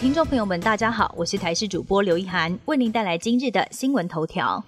听众朋友们，大家好，我是台视主播刘一涵，为您带来今日的新闻头条。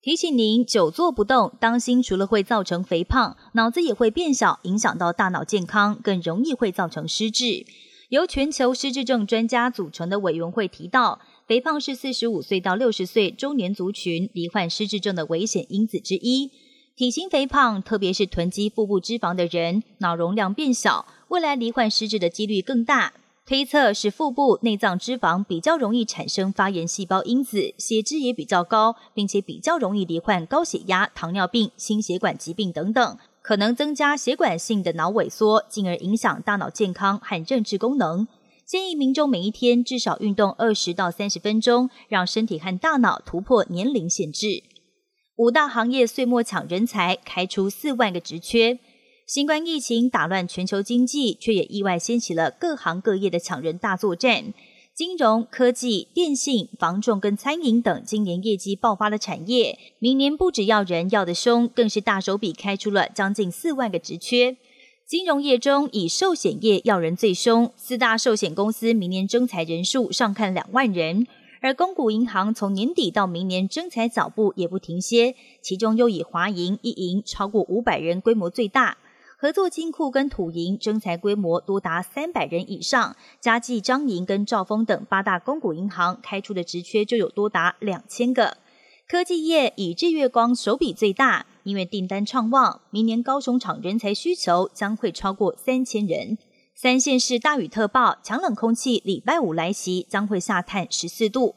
提醒您，久坐不动，当心除了会造成肥胖，脑子也会变小，影响到大脑健康，更容易会造成失智。由全球失智症专家组成的委员会提到，肥胖是四十五岁到六十岁中年族群罹患失智症的危险因子之一。体型肥胖，特别是囤积腹部脂肪的人，脑容量变小，未来罹患失智的几率更大。推测是腹部内脏脂肪比较容易产生发炎细胞因子，血脂也比较高，并且比较容易罹患高血压、糖尿病、心血管疾病等等。可能增加血管性的脑萎缩，进而影响大脑健康和认知功能。建议民众每一天至少运动二十到三十分钟，让身体和大脑突破年龄限制。五大行业岁末抢人才，开出四万个职缺。新冠疫情打乱全球经济，却也意外掀起了各行各业的抢人大作战。金融科技、电信、房仲跟餐饮等今年业绩爆发的产业，明年不只要人要的凶，更是大手笔开出了将近四万个职缺。金融业中以寿险业要人最凶，四大寿险公司明年征才人数上看两万人，而公股银行从年底到明年征才脚步也不停歇，其中又以华银一银超过五百人规模最大。合作金库跟土银征才规模多达三百人以上，加计张银跟兆丰等八大公股银行开出的职缺就有多达两千个。科技业以日月光手笔最大，因为订单畅旺，明年高雄厂人才需求将会超过三千人。三线市大雨特报，强冷空气礼拜五来袭，将会下探十四度。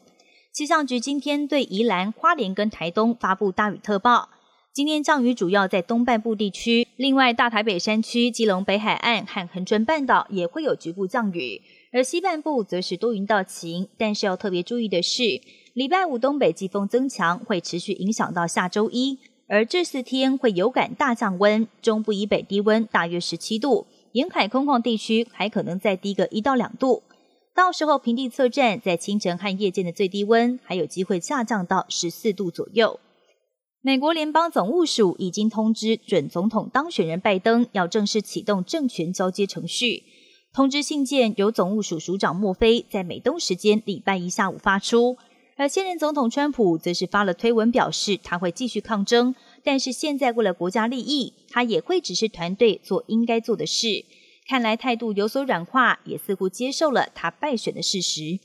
气象局今天对宜兰、花莲跟台东发布大雨特报。今天降雨主要在东半部地区，另外大台北山区、基隆北海岸和恒春半岛也会有局部降雨，而西半部则是多云到晴。但是要特别注意的是，礼拜五东北季风增强，会持续影响到下周一，而这四天会有感大降温，中部以北低温大约十七度，沿海空旷地区还可能再低个一到两度。到时候平地测站，在清晨和夜间的最低温还有机会下降到十四度左右。美国联邦总务署已经通知准总统当选人拜登，要正式启动政权交接程序。通知信件由总务署署长墨菲在美东时间礼拜一下午发出，而现任总统川普则是发了推文表示他会继续抗争，但是现在为了国家利益，他也会指示团队做应该做的事。看来态度有所软化，也似乎接受了他败选的事实。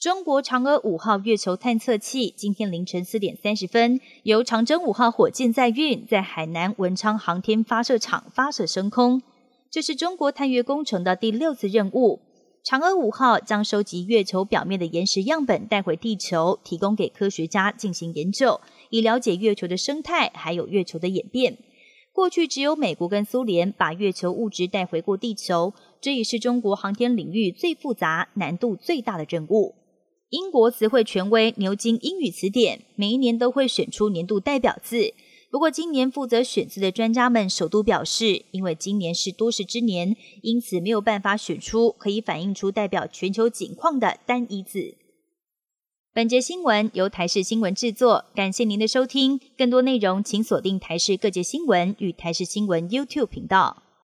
中国嫦娥五号月球探测器今天凌晨四点三十分，由长征五号火箭载运，在海南文昌航天发射场发射升空。这是中国探月工程的第六次任务。嫦娥五号将收集月球表面的岩石样本带回地球，提供给科学家进行研究，以了解月球的生态还有月球的演变。过去只有美国跟苏联把月球物质带回过地球，这也是中国航天领域最复杂、难度最大的任务。英国词汇权威牛津英语词典每一年都会选出年度代表字，不过今年负责选字的专家们首都表示，因为今年是多事之年，因此没有办法选出可以反映出代表全球景况的单一字。本节新闻由台视新闻制作，感谢您的收听。更多内容请锁定台视各界新闻与台视新闻 YouTube 频道。